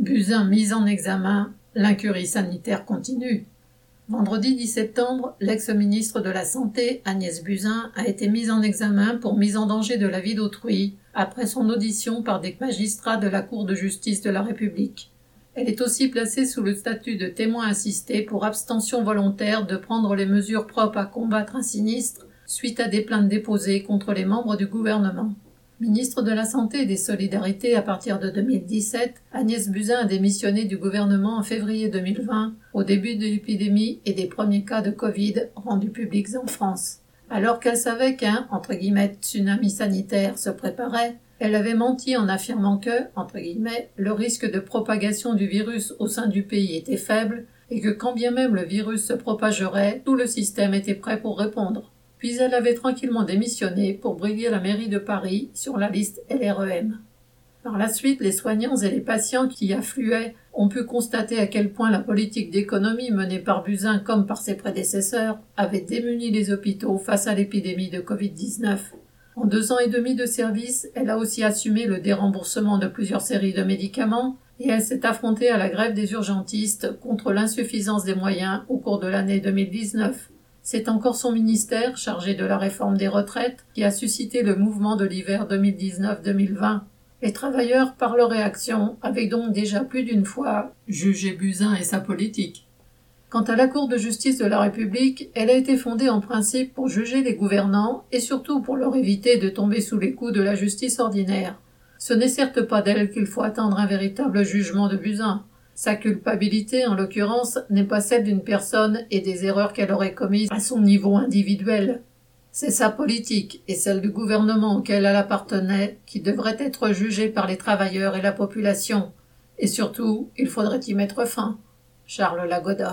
Buzyn mis en examen, l'incurie sanitaire continue. Vendredi 10 septembre, l'ex-ministre de la Santé, Agnès Buzyn, a été mise en examen pour mise en danger de la vie d'autrui après son audition par des magistrats de la Cour de justice de la République. Elle est aussi placée sous le statut de témoin assisté pour abstention volontaire de prendre les mesures propres à combattre un sinistre suite à des plaintes déposées contre les membres du gouvernement. Ministre de la Santé et des Solidarités à partir de 2017, Agnès Buzyn a démissionné du gouvernement en février 2020, au début de l'épidémie et des premiers cas de Covid rendus publics en France. Alors qu'elle savait qu'un, tsunami sanitaire se préparait, elle avait menti en affirmant que, entre guillemets, le risque de propagation du virus au sein du pays était faible et que quand bien même le virus se propagerait, tout le système était prêt pour répondre puis elle avait tranquillement démissionné pour briguer la mairie de Paris sur la liste LREM. Par la suite, les soignants et les patients qui y affluaient ont pu constater à quel point la politique d'économie menée par Buzyn comme par ses prédécesseurs avait démuni les hôpitaux face à l'épidémie de Covid-19. En deux ans et demi de service, elle a aussi assumé le déremboursement de plusieurs séries de médicaments et elle s'est affrontée à la grève des urgentistes contre l'insuffisance des moyens au cours de l'année 2019. C'est encore son ministère, chargé de la réforme des retraites, qui a suscité le mouvement de l'hiver 2019-2020. Les travailleurs, par leur réaction, avaient donc déjà plus d'une fois jugé Buzyn et sa politique. Quant à la Cour de justice de la République, elle a été fondée en principe pour juger les gouvernants et surtout pour leur éviter de tomber sous les coups de la justice ordinaire. Ce n'est certes pas d'elle qu'il faut attendre un véritable jugement de Buzyn. Sa culpabilité, en l'occurrence, n'est pas celle d'une personne et des erreurs qu'elle aurait commises à son niveau individuel. C'est sa politique et celle du gouvernement auquel elle appartenait qui devraient être jugées par les travailleurs et la population. Et surtout, il faudrait y mettre fin. Charles Lagoda.